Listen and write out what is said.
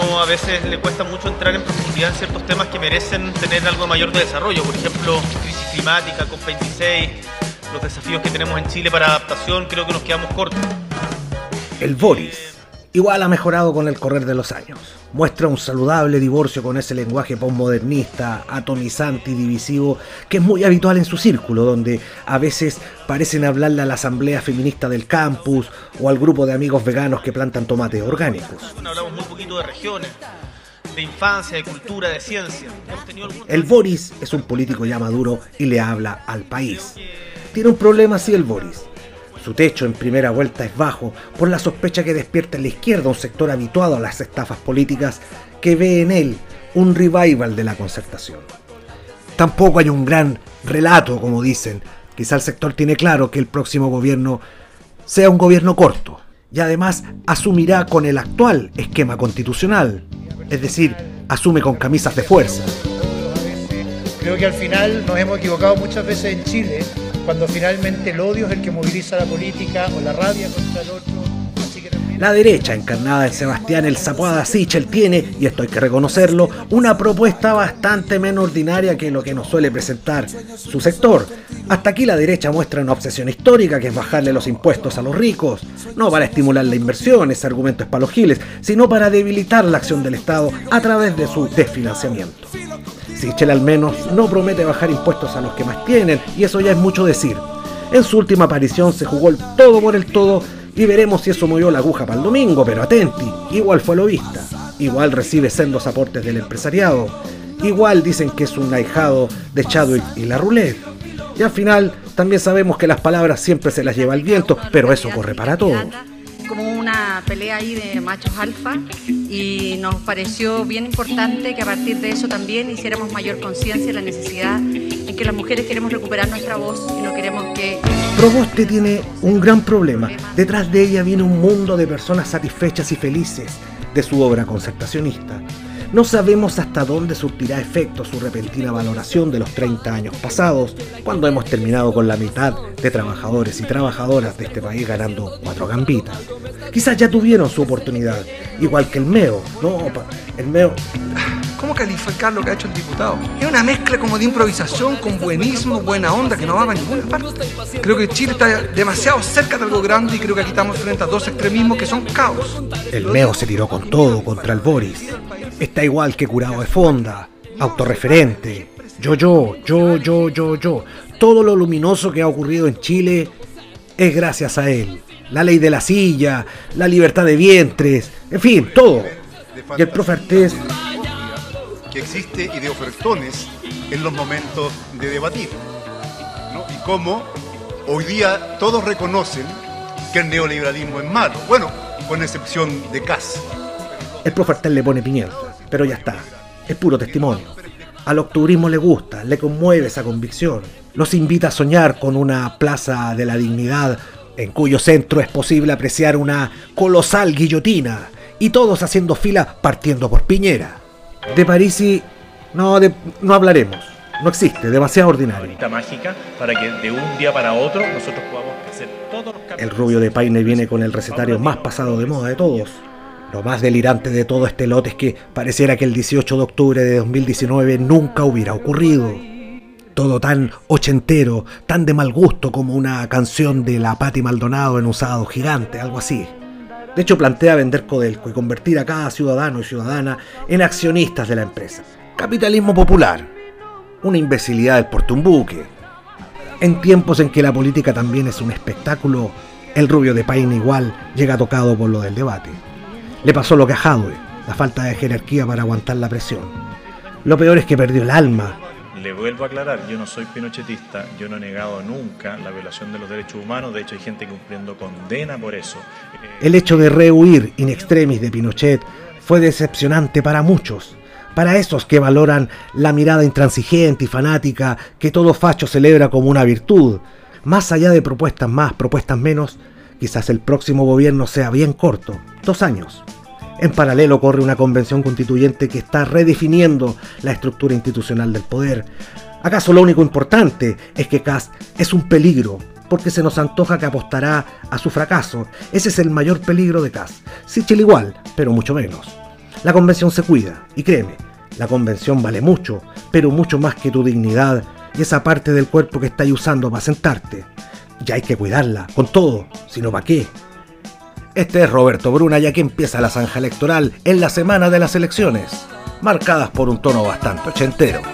a veces le cuesta mucho entrar en profundidad en ciertos temas que merecen tener algo mayor de desarrollo. Por ejemplo, crisis climática, COP26, los desafíos que tenemos en Chile para adaptación, creo que nos quedamos cortos. El Boris igual ha mejorado con el correr de los años. Muestra un saludable divorcio con ese lenguaje postmodernista, atomizante y divisivo que es muy habitual en su círculo, donde a veces parecen hablarle a la asamblea feminista del campus o al grupo de amigos veganos que plantan tomates orgánicos. hablamos muy poquito de regiones de infancia, de cultura, de ciencia. El Boris es un político ya maduro y le habla al país. Tiene un problema sí el Boris su techo en primera vuelta es bajo por la sospecha que despierta en la izquierda un sector habituado a las estafas políticas que ve en él un revival de la concertación. Tampoco hay un gran relato, como dicen. Quizá el sector tiene claro que el próximo gobierno sea un gobierno corto y además asumirá con el actual esquema constitucional, es decir, asume con camisas de fuerza. Creo que al final nos hemos equivocado muchas veces en Chile cuando finalmente el odio es el que moviliza la política o la rabia contra el otro. La derecha, encarnada en Sebastián El Zapuada Sichel, tiene, y esto hay que reconocerlo, una propuesta bastante menos ordinaria que lo que nos suele presentar su sector. Hasta aquí la derecha muestra una obsesión histórica que es bajarle los impuestos a los ricos, no para estimular la inversión, ese argumento es para los giles, sino para debilitar la acción del Estado a través de su desfinanciamiento. Sichel al menos no promete bajar impuestos a los que más tienen, y eso ya es mucho decir. En su última aparición se jugó el todo por el todo y veremos si eso movió la aguja para el domingo, pero atenti, igual fue lo vista, igual recibe sendos aportes del empresariado, igual dicen que es un ahijado de Chadwick y la roulette. Y al final también sabemos que las palabras siempre se las lleva el viento, pero eso corre para todos pelea ahí de machos alfa y nos pareció bien importante que a partir de eso también hiciéramos mayor conciencia de la necesidad en que las mujeres queremos recuperar nuestra voz y no queremos que... Proboste tiene un gran problema. Detrás de ella viene un mundo de personas satisfechas y felices de su obra concertacionista. No sabemos hasta dónde surtirá efecto su repentina valoración de los 30 años pasados, cuando hemos terminado con la mitad de trabajadores y trabajadoras de este país ganando cuatro gambitas. Quizás ya tuvieron su oportunidad, igual que el MEO. No, el MEO ¿Cómo calificar lo que ha hecho el diputado? Es una mezcla como de improvisación con buenismo, buena onda, que no va a ninguna parte. Creo que Chile está demasiado cerca de algo grande y creo que aquí estamos frente a dos extremismos que son caos. El Meo se tiró con todo contra el Boris. Está igual que curado de fonda, autorreferente. Yo, yo, yo, yo, yo, yo. Todo lo luminoso que ha ocurrido en Chile es gracias a él. La ley de la silla, la libertad de vientres, en fin, todo. Y el profe que existe y de ofertones en los momentos de debatir. Y cómo hoy día todos reconocen que el neoliberalismo es malo. Bueno, con excepción de Cas. El profe le pone pimienta, pero ya está. Es puro testimonio. Al octubrismo le gusta, le conmueve esa convicción. Los invita a soñar con una plaza de la dignidad en cuyo centro es posible apreciar una colosal guillotina y todos haciendo fila partiendo por Piñera. De Parisi no, no hablaremos. No existe, demasiado ordinario. mágica para que de un día para otro nosotros podamos hacer todos los El rubio de Paine viene con el recetario más pasado de moda de todos. Lo más delirante de todo este lote es que pareciera que el 18 de octubre de 2019 nunca hubiera ocurrido. Todo tan ochentero, tan de mal gusto como una canción de la Patti Maldonado en usado gigante, algo así. De hecho, plantea vender Codelco y convertir a cada ciudadano y ciudadana en accionistas de la empresa. Capitalismo popular. Una imbecilidad del portumbuque. En tiempos en que la política también es un espectáculo, el rubio de Paine igual llega tocado por lo del debate. Le pasó lo que a Hadwe, la falta de jerarquía para aguantar la presión. Lo peor es que perdió el alma le vuelvo a aclarar, yo no soy pinochetista, yo no he negado nunca la violación de los derechos humanos, de hecho hay gente cumpliendo condena por eso. El hecho de rehuir in extremis de Pinochet fue decepcionante para muchos, para esos que valoran la mirada intransigente y fanática que todo facho celebra como una virtud. Más allá de propuestas más, propuestas menos, quizás el próximo gobierno sea bien corto, dos años. En paralelo corre una convención constituyente que está redefiniendo la estructura institucional del poder. ¿Acaso lo único importante es que Cast es un peligro? Porque se nos antoja que apostará a su fracaso. Ese es el mayor peligro de Cast. Sichel igual, pero mucho menos. La convención se cuida, y créeme, la convención vale mucho, pero mucho más que tu dignidad y esa parte del cuerpo que estáis usando para sentarte. Ya hay que cuidarla, con todo, sino para qué. Este es Roberto Bruna, ya que empieza la zanja electoral en la semana de las elecciones, marcadas por un tono bastante ochentero.